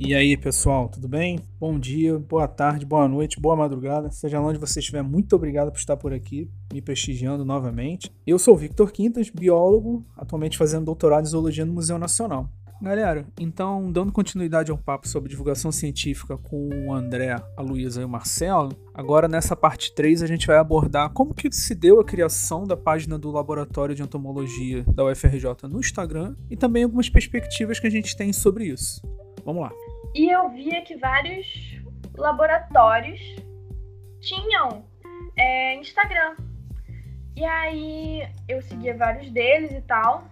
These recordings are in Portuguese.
E aí, pessoal, tudo bem? Bom dia, boa tarde, boa noite, boa madrugada. Seja onde você estiver, muito obrigado por estar por aqui, me prestigiando novamente. Eu sou Victor Quintas, biólogo, atualmente fazendo doutorado em zoologia no Museu Nacional. Galera, então, dando continuidade ao papo sobre divulgação científica com o André, a Luísa e o Marcelo, agora nessa parte 3 a gente vai abordar como que se deu a criação da página do Laboratório de Entomologia da UFRJ no Instagram e também algumas perspectivas que a gente tem sobre isso. Vamos lá. E eu via que vários laboratórios tinham é, Instagram. E aí eu seguia vários deles e tal.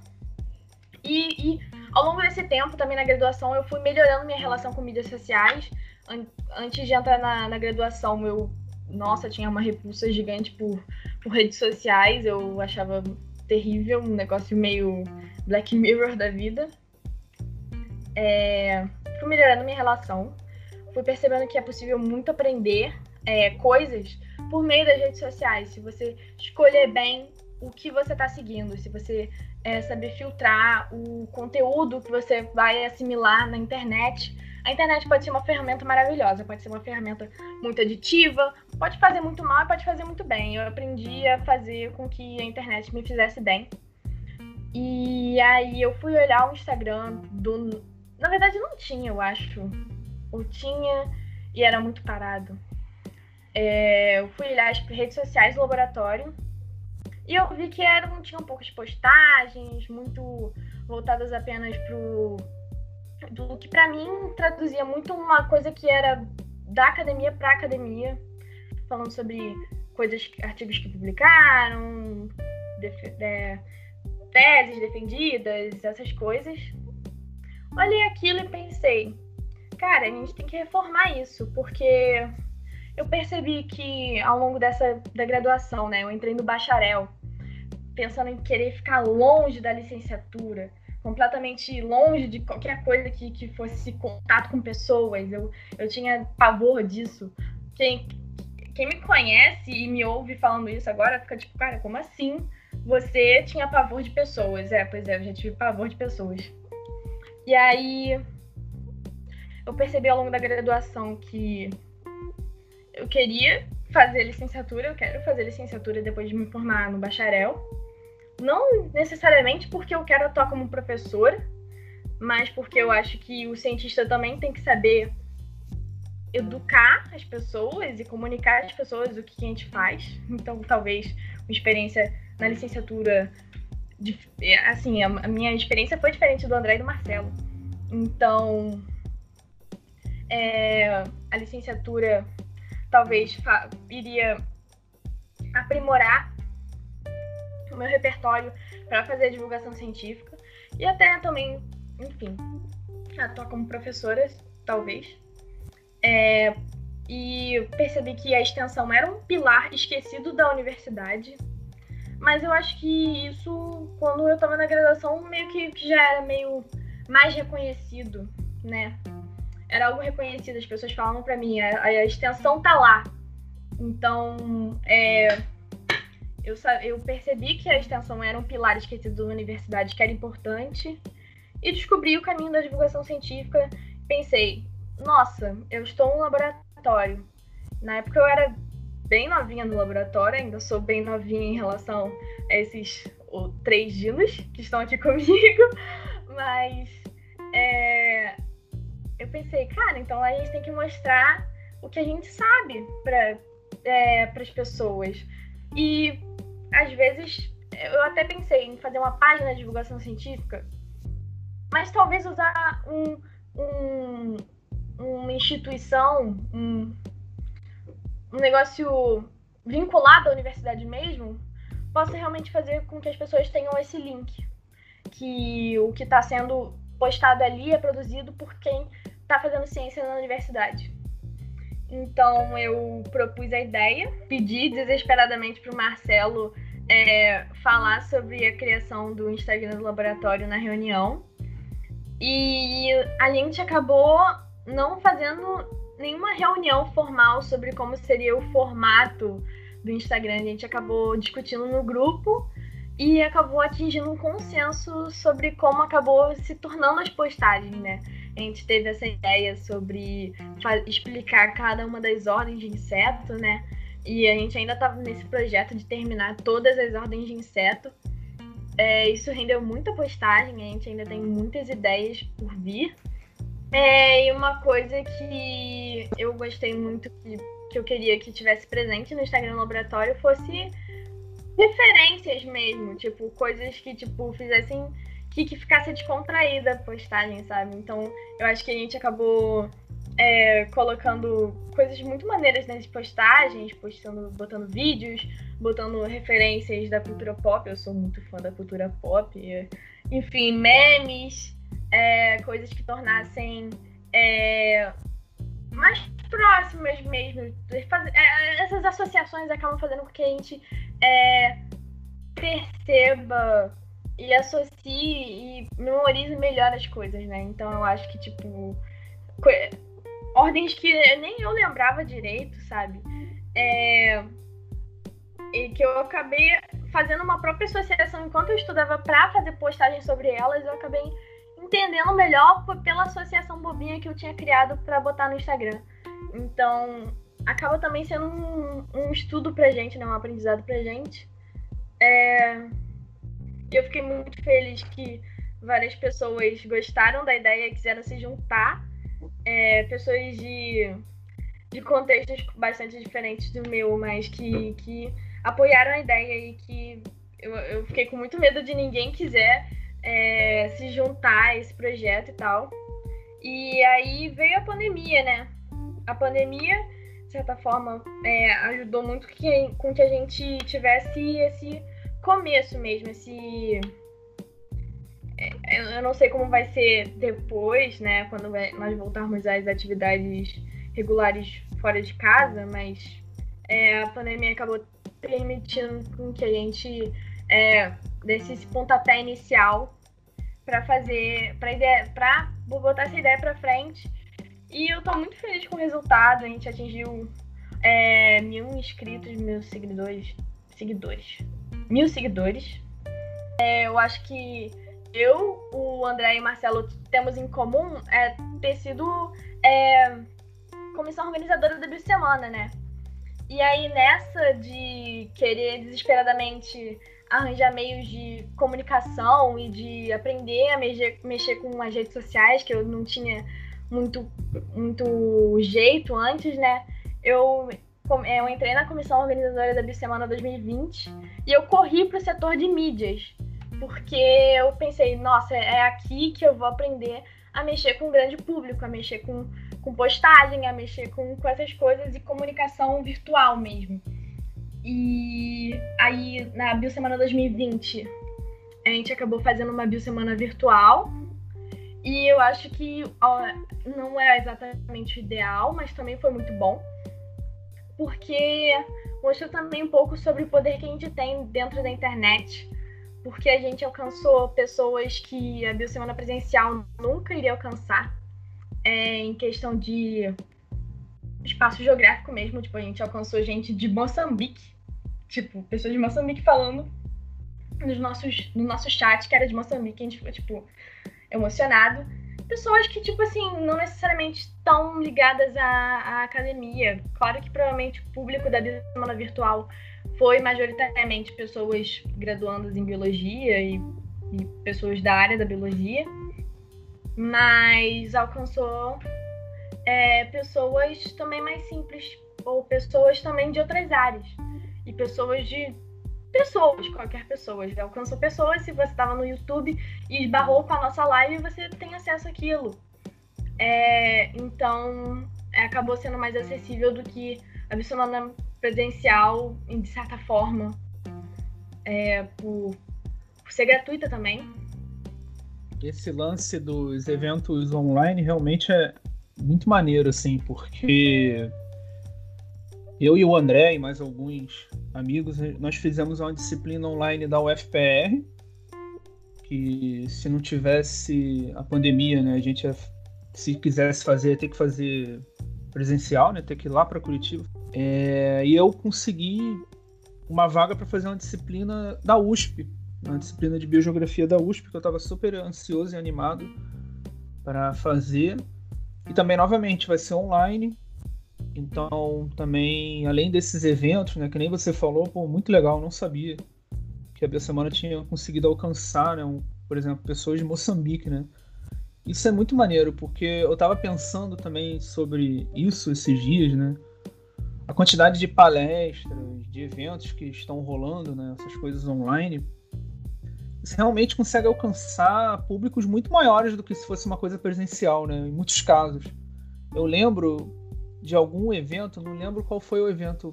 E, e, ao longo desse tempo, também na graduação, eu fui melhorando minha relação com mídias sociais. Antes de entrar na, na graduação, eu, nossa, tinha uma repulsa gigante por, por redes sociais. Eu achava terrível, um negócio meio Black Mirror da vida. É, fui melhorando minha relação, fui percebendo que é possível muito aprender é, coisas por meio das redes sociais. Se você escolher bem o que você está seguindo, se você é, saber filtrar o conteúdo que você vai assimilar na internet. A internet pode ser uma ferramenta maravilhosa, pode ser uma ferramenta muito aditiva, pode fazer muito mal e pode fazer muito bem. Eu aprendi a fazer com que a internet me fizesse bem. E aí eu fui olhar o Instagram do na verdade, não tinha, eu acho. Ou tinha e era muito parado. É, eu fui olhar as redes sociais do laboratório e eu vi que eram, tinham poucas postagens, muito voltadas apenas pro. Do que para mim traduzia muito uma coisa que era da academia para academia, falando sobre coisas, artigos que publicaram, def, é, teses defendidas, essas coisas. Olhei aquilo e pensei, cara, a gente tem que reformar isso, porque eu percebi que ao longo dessa da graduação, né, eu entrei no bacharel, pensando em querer ficar longe da licenciatura, completamente longe de qualquer coisa que, que fosse contato com pessoas. Eu, eu tinha pavor disso. Quem, quem me conhece e me ouve falando isso agora fica tipo, cara, como assim você tinha pavor de pessoas? É, pois é, eu já tive pavor de pessoas. E aí eu percebi ao longo da graduação que eu queria fazer licenciatura, eu quero fazer licenciatura depois de me formar no bacharel. Não necessariamente porque eu quero atuar como professora, mas porque eu acho que o cientista também tem que saber educar as pessoas e comunicar às pessoas o que a gente faz. Então, talvez uma experiência na licenciatura assim, a, minha experiência foi diferente do André e do Marcelo. Então, é, a licenciatura talvez iria aprimorar o meu repertório para fazer a divulgação científica e até também, enfim, atuar como professora, talvez. É, e percebi que a extensão era um pilar esquecido da universidade mas eu acho que isso, quando eu tava na graduação, meio que, já era meio mais reconhecido, né? Era algo reconhecido, as pessoas falavam para mim, a, a, extensão tá lá. Então, é, eu, eu percebi que a extensão era um pilar esquecido da universidade que era importante e descobri o caminho da divulgação científica. Pensei, nossa, eu estou no laboratório. Na época eu era bem novinha no laboratório, ainda sou bem novinha em relação a esses o, três dinos que estão aqui comigo, mas é, eu pensei, cara, então a gente tem que mostrar o que a gente sabe para é, as pessoas. E às vezes eu até pensei em fazer uma página de divulgação científica, mas talvez usar um, um, uma instituição, um, um negócio vinculado à universidade mesmo, possa realmente fazer com que as pessoas tenham esse link. Que o que está sendo postado ali é produzido por quem está fazendo ciência na universidade. Então eu propus a ideia, pedi desesperadamente para o Marcelo é, falar sobre a criação do Instagram do laboratório na reunião. E a gente acabou não fazendo nenhuma reunião formal sobre como seria o formato do Instagram. A gente acabou discutindo no grupo e acabou atingindo um consenso sobre como acabou se tornando as postagens, né? a gente teve essa ideia sobre explicar cada uma das ordens de inseto, né? E a gente ainda estava nesse projeto de terminar todas as ordens de inseto. É, isso rendeu muita postagem, a gente ainda tem muitas ideias por vir. É, e uma coisa que eu gostei muito, que, que eu queria que tivesse presente no Instagram Laboratório, fosse referências mesmo, tipo, coisas que, tipo, fizessem que, que ficasse descontraída a postagem, sabe? Então, eu acho que a gente acabou é, colocando coisas muito maneiras nas postagens, postando, botando vídeos, botando referências da cultura pop. Eu sou muito fã da cultura pop. Enfim, memes, é, coisas que tornassem é, mais próximas mesmo. É, essas associações acabam fazendo com que a gente é, perceba e associe e memorize melhor as coisas, né? Então eu acho que, tipo, ordens que nem eu lembrava direito, sabe? É, e que eu acabei fazendo uma própria associação enquanto eu estudava para fazer postagem sobre elas, eu acabei entendendo melhor pela associação bobinha que eu tinha criado para botar no Instagram. Então, acaba também sendo um, um estudo pra gente, né? Um aprendizado pra gente. É, eu fiquei muito feliz que várias pessoas gostaram da ideia e quiseram se juntar. É, pessoas de, de contextos bastante diferentes do meu, mas que, que apoiaram a ideia e que eu, eu fiquei com muito medo de ninguém quiser é, se juntar a esse projeto e tal. E aí veio a pandemia, né? A pandemia, de certa forma, é, ajudou muito que, com que a gente tivesse esse começo mesmo, esse. É, eu não sei como vai ser depois, né? Quando nós voltarmos às atividades regulares fora de casa, mas é, a pandemia acabou permitindo que a gente é, desse esse pontapé inicial para fazer, para ideia, para botar essa ideia para frente. E eu tô muito feliz com o resultado. A gente atingiu é, mil inscritos, mil seguidores, seguidores, mil seguidores. É, eu acho que eu, o André e o Marcelo temos em comum é, ter sido é, comissão organizadora da Semana, né? E aí, nessa de querer desesperadamente arranjar meios de comunicação e de aprender a mexer, mexer com as redes sociais, que eu não tinha muito, muito jeito antes, né? Eu é, eu entrei na comissão organizadora da Bissemana 2020 e eu corri para o setor de mídias, porque eu pensei, nossa, é aqui que eu vou aprender a mexer com o grande público, a mexer com, com postagem, a mexer com, com essas coisas e comunicação virtual mesmo. E aí, na Biosemana 2020, a gente acabou fazendo uma Biosemana virtual. E eu acho que ó, não é exatamente o ideal, mas também foi muito bom. Porque mostra também um pouco sobre o poder que a gente tem dentro da internet, porque a gente alcançou pessoas que a Biosemana presencial nunca iria alcançar, é, em questão de espaço geográfico mesmo, tipo, a gente alcançou gente de Moçambique, tipo, pessoas de Moçambique falando nos nossos, no nosso chat que era de Moçambique, a gente ficou, tipo, emocionado pessoas que, tipo assim, não necessariamente estão ligadas à, à, academia. Claro que provavelmente o público da semana virtual foi majoritariamente pessoas graduandas em biologia e, e pessoas da área da biologia, mas alcançou é, pessoas também mais simples, ou pessoas também de outras áreas, e pessoas de pessoas, qualquer pessoa. Já alcançou pessoas. Se você estava no YouTube e esbarrou com a nossa live, você tem acesso àquilo. É, então, é, acabou sendo mais acessível do que a Bissolana presencial, de certa forma, é, por, por ser gratuita também. Esse lance dos eventos online realmente é muito maneiro, assim, porque eu e o André e mais alguns amigos, nós fizemos uma disciplina online da UFPR, que se não tivesse a pandemia, né, a gente se quisesse fazer, ia ter que fazer presencial, né, ter que ir lá para Curitiba. É, e eu consegui uma vaga para fazer uma disciplina da USP, uma disciplina de biogeografia da USP, que eu estava super ansioso e animado para fazer. E também, novamente, vai ser online. Então, também, além desses eventos, né, que nem você falou, pô, muito legal, não sabia que a Semana tinha conseguido alcançar, né, um, por exemplo, pessoas de Moçambique, né? Isso é muito maneiro, porque eu estava pensando também sobre isso esses dias, né? A quantidade de palestras, de eventos que estão rolando, né? Essas coisas online. Você realmente consegue alcançar públicos muito maiores do que se fosse uma coisa presencial, né? Em muitos casos. Eu lembro de algum evento, não lembro qual foi o evento,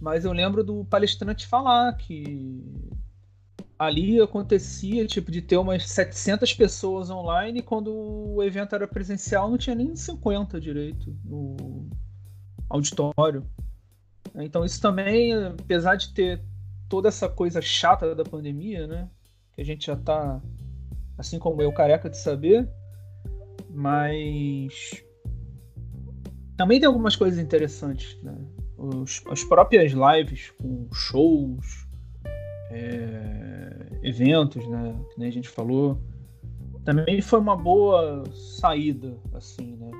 mas eu lembro do palestrante falar que ali acontecia tipo de ter umas 700 pessoas online quando o evento era presencial não tinha nem 50 direito no auditório. Então isso também, apesar de ter toda essa coisa chata da pandemia, né, que a gente já está assim como eu careca de saber, mas também tem algumas coisas interessantes, né? Os, as próprias lives com shows, é, eventos, né? Que a gente falou. Também foi uma boa saída, assim, né?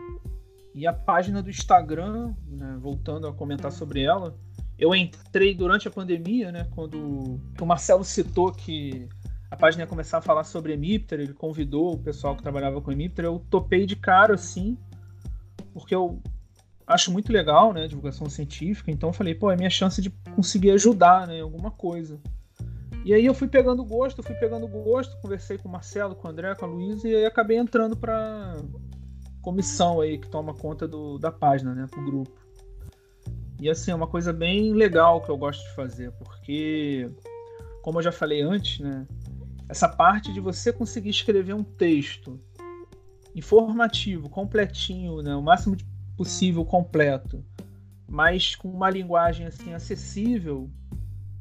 E a página do Instagram, né, voltando a comentar sobre ela, eu entrei durante a pandemia, né? Quando o Marcelo citou que a página ia começar a falar sobre Emipter, ele convidou o pessoal que trabalhava com Emipter, eu topei de cara, assim, porque eu acho muito legal, né, divulgação científica, então falei, pô, é minha chance de conseguir ajudar, né, em alguma coisa. E aí eu fui pegando gosto, fui pegando gosto, conversei com o Marcelo, com o André, com a Luísa, e aí acabei entrando para comissão aí que toma conta do, da página, né, pro grupo. E assim, é uma coisa bem legal que eu gosto de fazer, porque, como eu já falei antes, né, essa parte de você conseguir escrever um texto informativo, completinho, né, o máximo possível completo, mas com uma linguagem assim acessível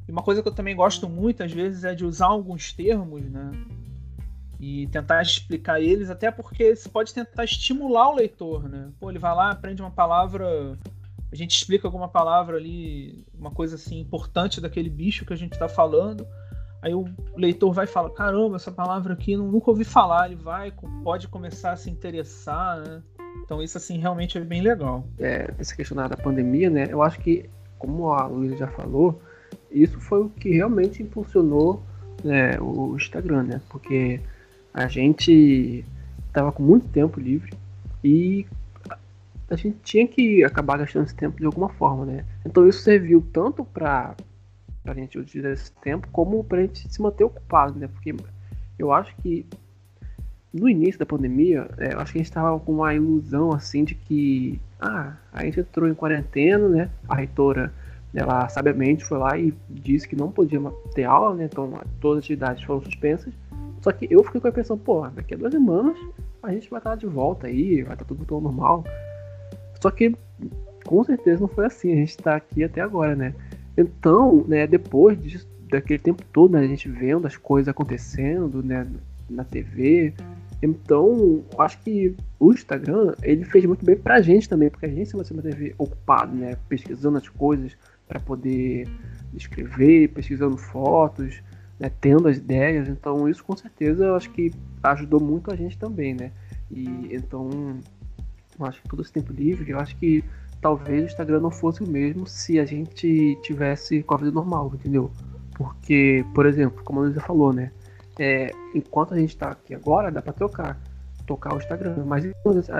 e uma coisa que eu também gosto muito, às vezes, é de usar alguns termos, né? E tentar explicar eles, até porque você pode tentar estimular o leitor, né? Pô, ele vai lá, aprende uma palavra, a gente explica alguma palavra ali, uma coisa assim importante daquele bicho que a gente está falando. Aí o leitor vai falar: caramba, essa palavra aqui nunca ouvi falar. Ele vai, pode começar a se interessar, né? Então isso assim realmente é bem legal. É, essa questão da pandemia, né? Eu acho que, como a Luísa já falou, isso foi o que realmente impulsionou né, o Instagram, né? Porque a gente estava com muito tempo livre e a gente tinha que acabar gastando esse tempo de alguma forma, né? Então isso serviu tanto para a gente utilizar esse tempo como para a gente se manter ocupado, né? Porque eu acho que no início da pandemia, é, eu acho que a gente estava com uma ilusão assim de que ah, a gente entrou em quarentena, né? A reitora ela sabiamente foi lá e disse que não podia ter aula, né? Então todas as atividades foram suspensas. Só que eu fiquei com a impressão, pô, daqui a duas semanas a gente vai estar de volta aí, vai estar tudo tão normal. Só que com certeza não foi assim, a gente está aqui até agora, né? Então, né, depois disso, daquele tempo todo, né, a gente vendo as coisas acontecendo, né, na TV. Então, acho que o Instagram, ele fez muito bem pra gente também, porque a gente se manteve ocupado, né, pesquisando as coisas, para poder escrever, pesquisando fotos, né, tendo as ideias. Então isso com certeza acho que ajudou muito a gente também, né? E então acho que todo esse tempo livre, eu acho que talvez o Instagram não fosse o mesmo se a gente tivesse com a vida normal, entendeu? Porque, por exemplo, como a Luísa falou, né? É, enquanto a gente está aqui agora, dá para trocar, tocar o Instagram, mas e quando as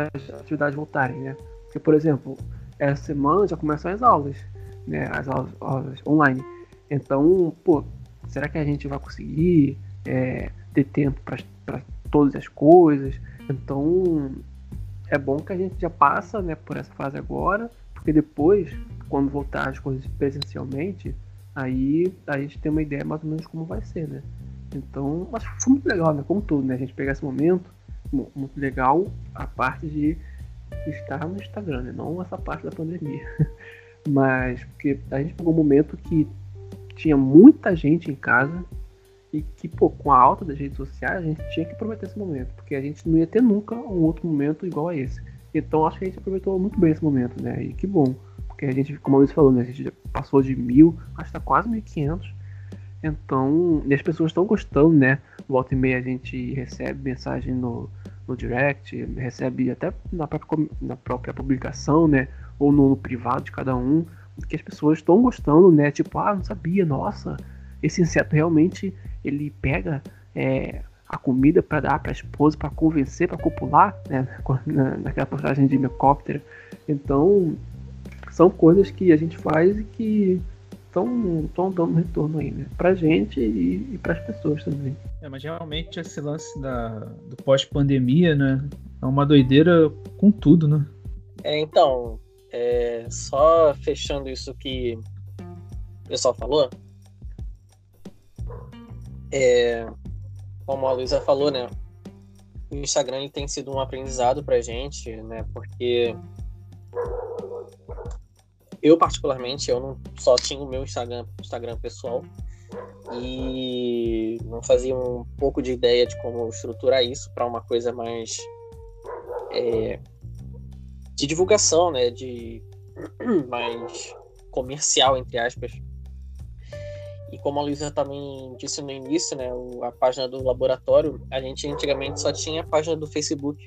atividades voltarem, né? Porque, por exemplo, essa semana já começam as aulas né, as aulas, aulas, online. Então, pô, será que a gente vai conseguir é, ter tempo para todas as coisas? Então, é bom que a gente já passa né, por essa fase agora, porque depois, quando voltar as coisas presencialmente, aí a gente tem uma ideia mais ou menos como vai ser, né? Então, acho que foi muito legal, né? Como tudo, né? A gente pegar esse momento, muito legal a parte de estar no Instagram, né? Não essa parte da pandemia. Mas porque a gente pegou um momento que tinha muita gente em casa e que, pô, com a alta das redes sociais, a gente tinha que aproveitar esse momento, porque a gente não ia ter nunca um outro momento igual a esse. Então acho que a gente aproveitou muito bem esse momento, né? E que bom, porque a gente, como a Luiz falou, né? A gente passou de mil, acho que tá quase 1.500. Então, e as pessoas estão gostando, né? Volta e meia a gente recebe mensagem no, no direct, recebe até na própria, na própria publicação, né? Ou no, no privado de cada um, que as pessoas estão gostando, né? Tipo, ah, não sabia, nossa, esse inseto realmente ele pega é, a comida para dar para a esposa, para convencer, para copular, né? naquela postagem de helicóptero. Então, são coisas que a gente faz e que estão dando retorno aí, né? Pra gente e, e para as pessoas também. É, mas realmente esse lance da, do pós-pandemia, né? É uma doideira com tudo, né? É, então, é, só fechando isso que o pessoal falou, é, como a Luísa falou, né? O Instagram tem sido um aprendizado pra gente, né? Porque eu particularmente, eu não só tinha o meu Instagram, Instagram pessoal e não fazia um pouco de ideia de como estruturar isso para uma coisa mais é, de divulgação, né? De mais comercial entre aspas. E como a Luísa também disse no início, né, a página do laboratório, a gente antigamente só tinha a página do Facebook.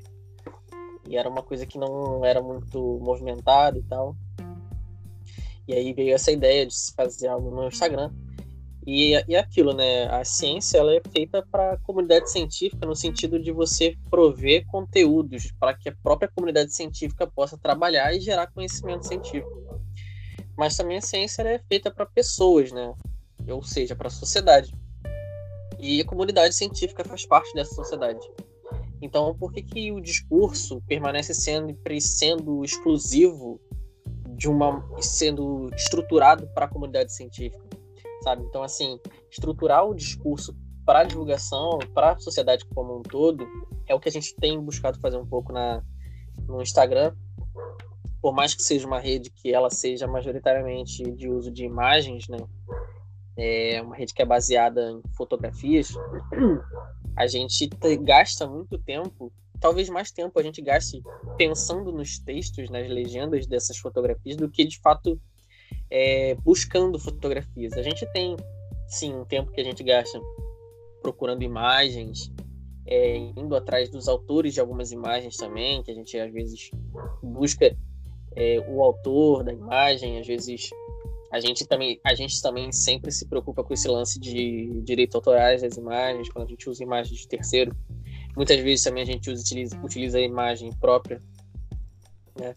E era uma coisa que não era muito movimentada e tal. E aí veio essa ideia de se fazer algo no Instagram. E, e aquilo, né? A ciência ela é feita para a comunidade científica no sentido de você prover conteúdos para que a própria comunidade científica possa trabalhar e gerar conhecimento científico. Mas também a ciência é feita para pessoas, né? ou seja, para a sociedade. E a comunidade científica faz parte dessa sociedade. Então, por que, que o discurso permanece sendo, sendo exclusivo de uma sendo estruturado para a comunidade científica, sabe? Então, assim, estruturar o discurso para a divulgação, para a sociedade como um todo, é o que a gente tem buscado fazer um pouco na, no Instagram. Por mais que seja uma rede que ela seja majoritariamente de uso de imagens, né? é uma rede que é baseada em fotografias, a gente gasta muito tempo, talvez mais tempo a gente gaste pensando nos textos, nas legendas dessas fotografias, do que de fato é, buscando fotografias. A gente tem, sim, um tempo que a gente gasta procurando imagens, é, indo atrás dos autores de algumas imagens também, que a gente às vezes busca é, o autor da imagem, às vezes a gente também a gente também sempre se preocupa com esse lance de direitos autorais das imagens quando a gente usa imagens de terceiro muitas vezes também a gente usa, utiliza, utiliza a imagem própria né?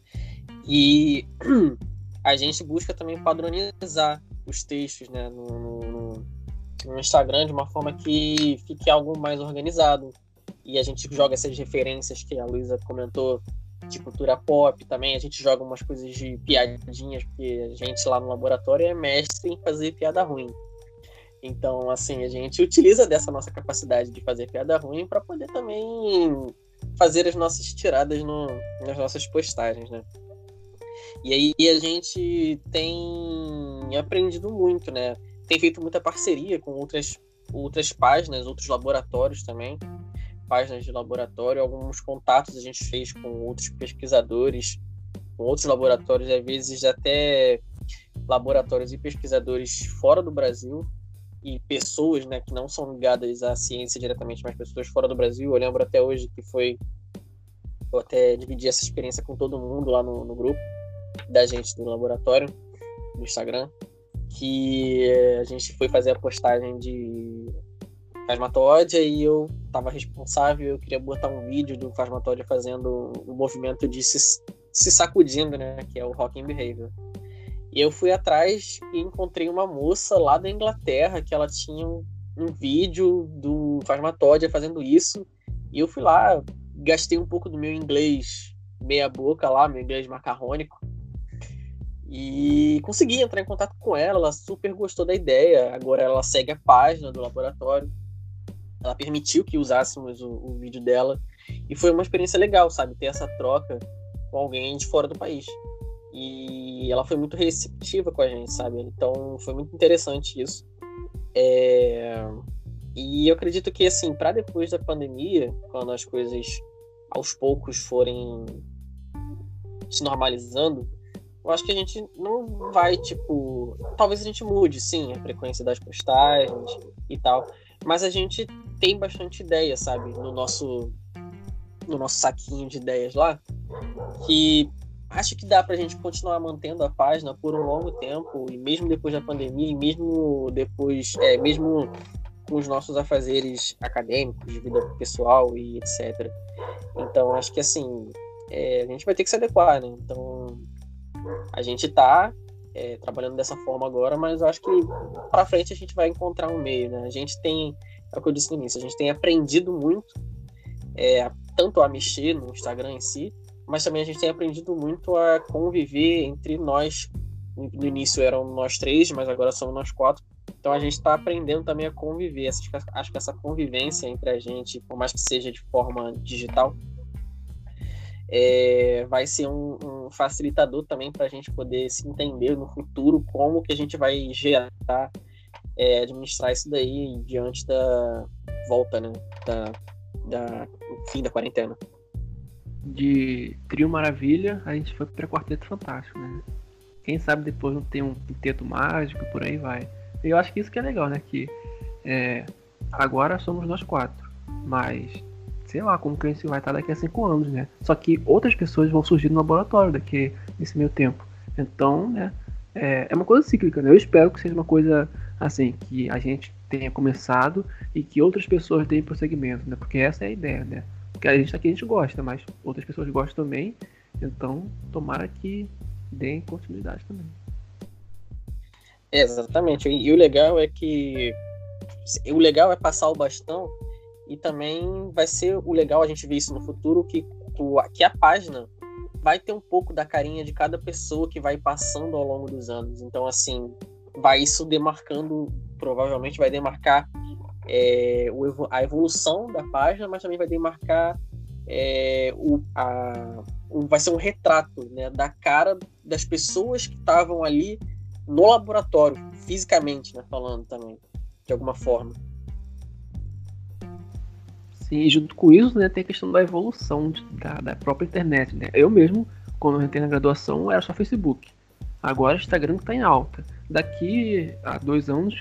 e a gente busca também padronizar os textos né, no, no, no Instagram de uma forma que fique algo mais organizado e a gente joga essas referências que a Luísa comentou de cultura pop também. A gente joga umas coisas de piadinhas, porque a gente lá no laboratório é mestre em fazer piada ruim. Então, assim, a gente utiliza dessa nossa capacidade de fazer piada ruim para poder também fazer as nossas tiradas no, nas nossas postagens, né? E aí a gente tem aprendido muito, né? Tem feito muita parceria com outras, outras páginas, outros laboratórios também páginas de laboratório, alguns contatos a gente fez com outros pesquisadores, com outros laboratórios, às vezes até laboratórios e pesquisadores fora do Brasil e pessoas né, que não são ligadas à ciência diretamente, mas pessoas fora do Brasil. Eu lembro até hoje que foi. Eu até dividi essa experiência com todo mundo lá no, no grupo da gente do laboratório, no Instagram, que a gente foi fazer a postagem de Phasmatódia e eu estava responsável, eu queria botar um vídeo do Phasmatódia fazendo o um movimento de se, se sacudindo, né, que é o Rocking Behavior. E eu fui atrás e encontrei uma moça lá da Inglaterra que ela tinha um, um vídeo do Phasmatódia fazendo isso, e eu fui lá, gastei um pouco do meu inglês meia boca lá, meu inglês macarrônico, e consegui entrar em contato com ela, ela super gostou da ideia. Agora ela segue a página do laboratório ela permitiu que usássemos o, o, vídeo dela e foi uma experiência legal, sabe, ter essa troca com alguém de fora do país. E ela foi muito receptiva com a gente, sabe? Então foi muito interessante isso. É... E eu acredito que assim, para depois da pandemia, quando as coisas aos poucos forem se normalizando, eu acho que a gente não vai, tipo. Talvez a gente mude, sim, a frequência das postagens e tal. Mas a gente tem bastante ideia, sabe? No nosso, no nosso saquinho de ideias lá, que acho que dá para a gente continuar mantendo a página por um longo tempo, e mesmo depois da pandemia, e mesmo depois, é, mesmo com os nossos afazeres acadêmicos, de vida pessoal e etc. Então, acho que assim, é, a gente vai ter que se adequar, né? Então, a gente está é, trabalhando dessa forma agora, mas eu acho que para frente a gente vai encontrar um meio, né? A gente tem, é o que eu disse no início, a gente tem aprendido muito, é, tanto a mexer no Instagram em si, mas também a gente tem aprendido muito a conviver entre nós. No início eram nós três, mas agora somos nós quatro. Então a gente está aprendendo também a conviver. Acho que essa convivência entre a gente, por mais que seja de forma digital, é, vai ser um, um facilitador também para a gente poder se entender no futuro como que a gente vai gerar, é, administrar isso daí diante da volta, né, da, da fim da quarentena de Trio Maravilha, a gente foi para Quarteto Fantástico, né? Quem sabe depois não tem um quinteto mágico, por aí vai. Eu acho que isso que é legal, né? Que é, agora somos nós quatro, mas sei lá como que a gente vai estar daqui a cinco anos, né? Só que outras pessoas vão surgir no laboratório daqui nesse meio tempo. Então, né? É, é uma coisa cíclica, né? Eu espero que seja uma coisa assim que a gente tenha começado e que outras pessoas deem prosseguimento, né? Porque essa é a ideia, né? Porque a gente aqui a gente gosta, mas outras pessoas gostam também. Então, tomara que deem continuidade também. Exatamente. E o legal é que o legal é passar o bastão e também vai ser o legal a gente ver isso no futuro que, que a página vai ter um pouco da carinha de cada pessoa que vai passando ao longo dos anos. Então, assim, vai isso demarcando, provavelmente vai demarcar é, a evolução da página, mas também vai demarcar é, o, a, o, vai ser um retrato né, da cara das pessoas que estavam ali no laboratório, fisicamente, né, falando também, de alguma forma. Sim, junto com isso, né, tem a questão da evolução de, da, da, própria internet. Né? Eu mesmo, quando eu entrei na graduação, era só Facebook. Agora o Instagram está em alta. Daqui a dois anos,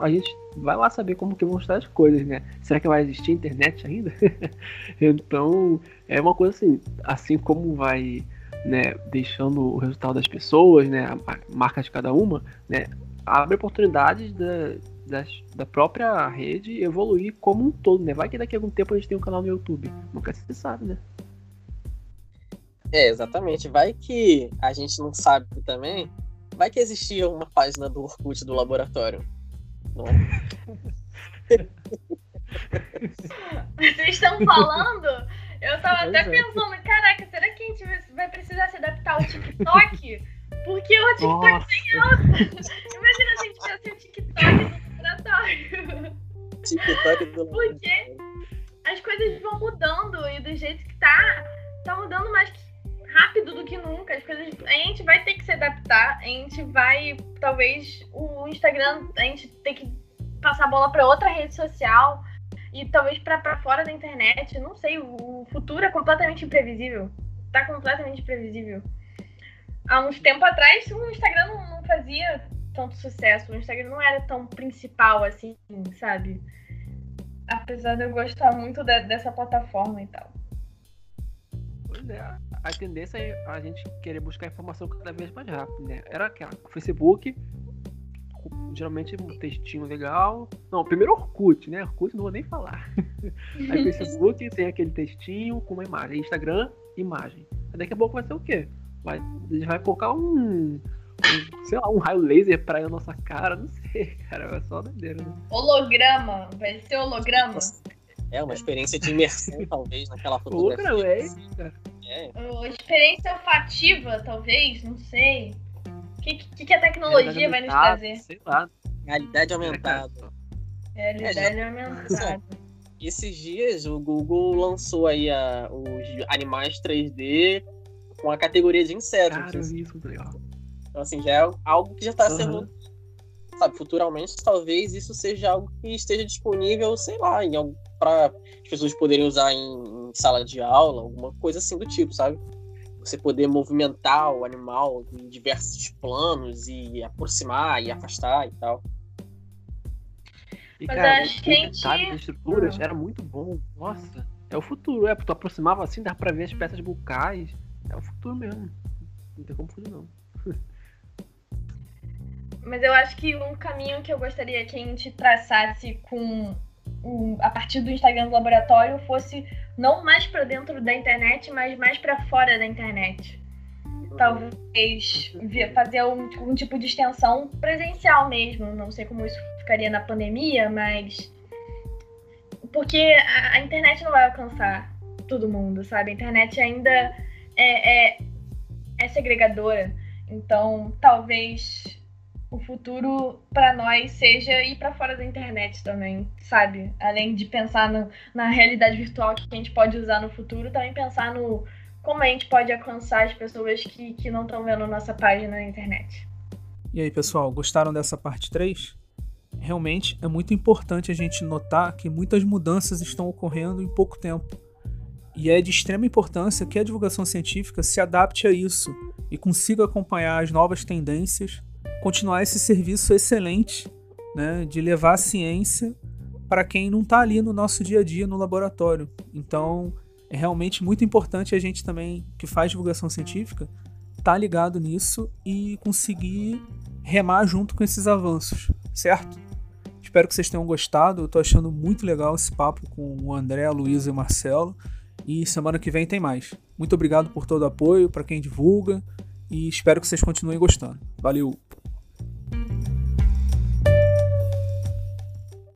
a gente vai lá saber como que vão estar as coisas, né? Será que vai existir internet ainda? então, é uma coisa assim, assim como vai, né, deixando o resultado das pessoas, né, a marca de cada uma, né, abre oportunidades da, das, da própria rede evoluir como um todo, né? Vai que daqui a algum tempo a gente tem um canal no YouTube, nunca se sabe, né? É, exatamente. Vai que a gente não sabe também. Vai que existia uma página do Orkut do laboratório. Vocês estão falando? Eu tava até é. pensando, caraca, será que a gente vai precisar se adaptar ao TikTok? Porque o TikTok Nossa. tem alta. Imagina se a gente tivesse um TikTok no laboratório. TikTok do Porque as coisas vão mudando e do jeito que tá, tá mudando mais rápido do que nunca. As coisas, a gente vai ter que se adaptar. A gente vai, talvez, o Instagram, a gente tem que passar a bola para outra rede social e talvez para fora da internet. Não sei, o futuro é completamente imprevisível. Tá completamente imprevisível. Há uns tempo atrás, o Instagram não, não fazia tanto sucesso. O Instagram não era tão principal assim, sabe? Apesar de eu gostar muito de, dessa plataforma e tal. Pois é, a tendência é a gente querer buscar informação cada vez mais rápido, né? Era aquela, o Facebook, geralmente um textinho legal. Não, primeiro Orkut, né? Orkut não vou nem falar. Aí Facebook tem aquele textinho com uma imagem. Instagram, imagem. Aí daqui a pouco vai ser o quê? Vai, a gente vai colocar um, um sei lá, um raio laser pra ir na nossa cara, não sei, cara, vai só doideira, né? Holograma, vai ser holograma. É, uma experiência de imersão, talvez, naquela fotografia. Holograma, é isso, cara. É. Experiência olfativa, talvez, não sei. O que, que, que, a tecnologia vai nos trazer? Sei lá. Realidade aumentada. Realidade é, aumentada. Esses dias o Google lançou aí a, os animais 3D com a categoria de insetos. Cara, isso legal. Então, assim, já é algo que já está uhum. sendo. Sabe, futuramente, talvez isso seja algo que esteja disponível, sei lá, para as pessoas poderem usar em sala de aula, alguma coisa assim do tipo, sabe? Você poder movimentar o animal em diversos planos e aproximar e afastar e tal. E, Mas cara, acho que a gente... das estruturas era muito bom. Nossa, é o futuro, é, tu aproximava assim, dá pra ver as peças bucais. É o futuro mesmo. Não tem como fugir, não. Mas eu acho que um caminho que eu gostaria que a gente traçasse com a partir do Instagram do laboratório fosse não mais para dentro da internet, mas mais para fora da internet. Talvez fazer um, um, tipo de extensão presencial mesmo. Não sei como isso ficaria na pandemia, mas. Porque a, a internet não vai alcançar todo mundo, sabe? A internet ainda é, é, é segregadora. Então, talvez o futuro para nós seja ir para fora da internet também, sabe? Além de pensar no, na realidade virtual que a gente pode usar no futuro, também pensar no como a gente pode alcançar as pessoas que, que não estão vendo nossa página na internet. E aí, pessoal, gostaram dessa parte 3? Realmente é muito importante a gente notar que muitas mudanças estão ocorrendo em pouco tempo. E é de extrema importância que a divulgação científica se adapte a isso e consiga acompanhar as novas tendências continuar esse serviço excelente né, de levar a ciência para quem não está ali no nosso dia a dia no laboratório. Então, é realmente muito importante a gente também, que faz divulgação científica, estar tá ligado nisso e conseguir remar junto com esses avanços, certo? Espero que vocês tenham gostado. Eu estou achando muito legal esse papo com o André, a Luísa e o Marcelo. E semana que vem tem mais. Muito obrigado por todo o apoio, para quem divulga. E espero que vocês continuem gostando. Valeu!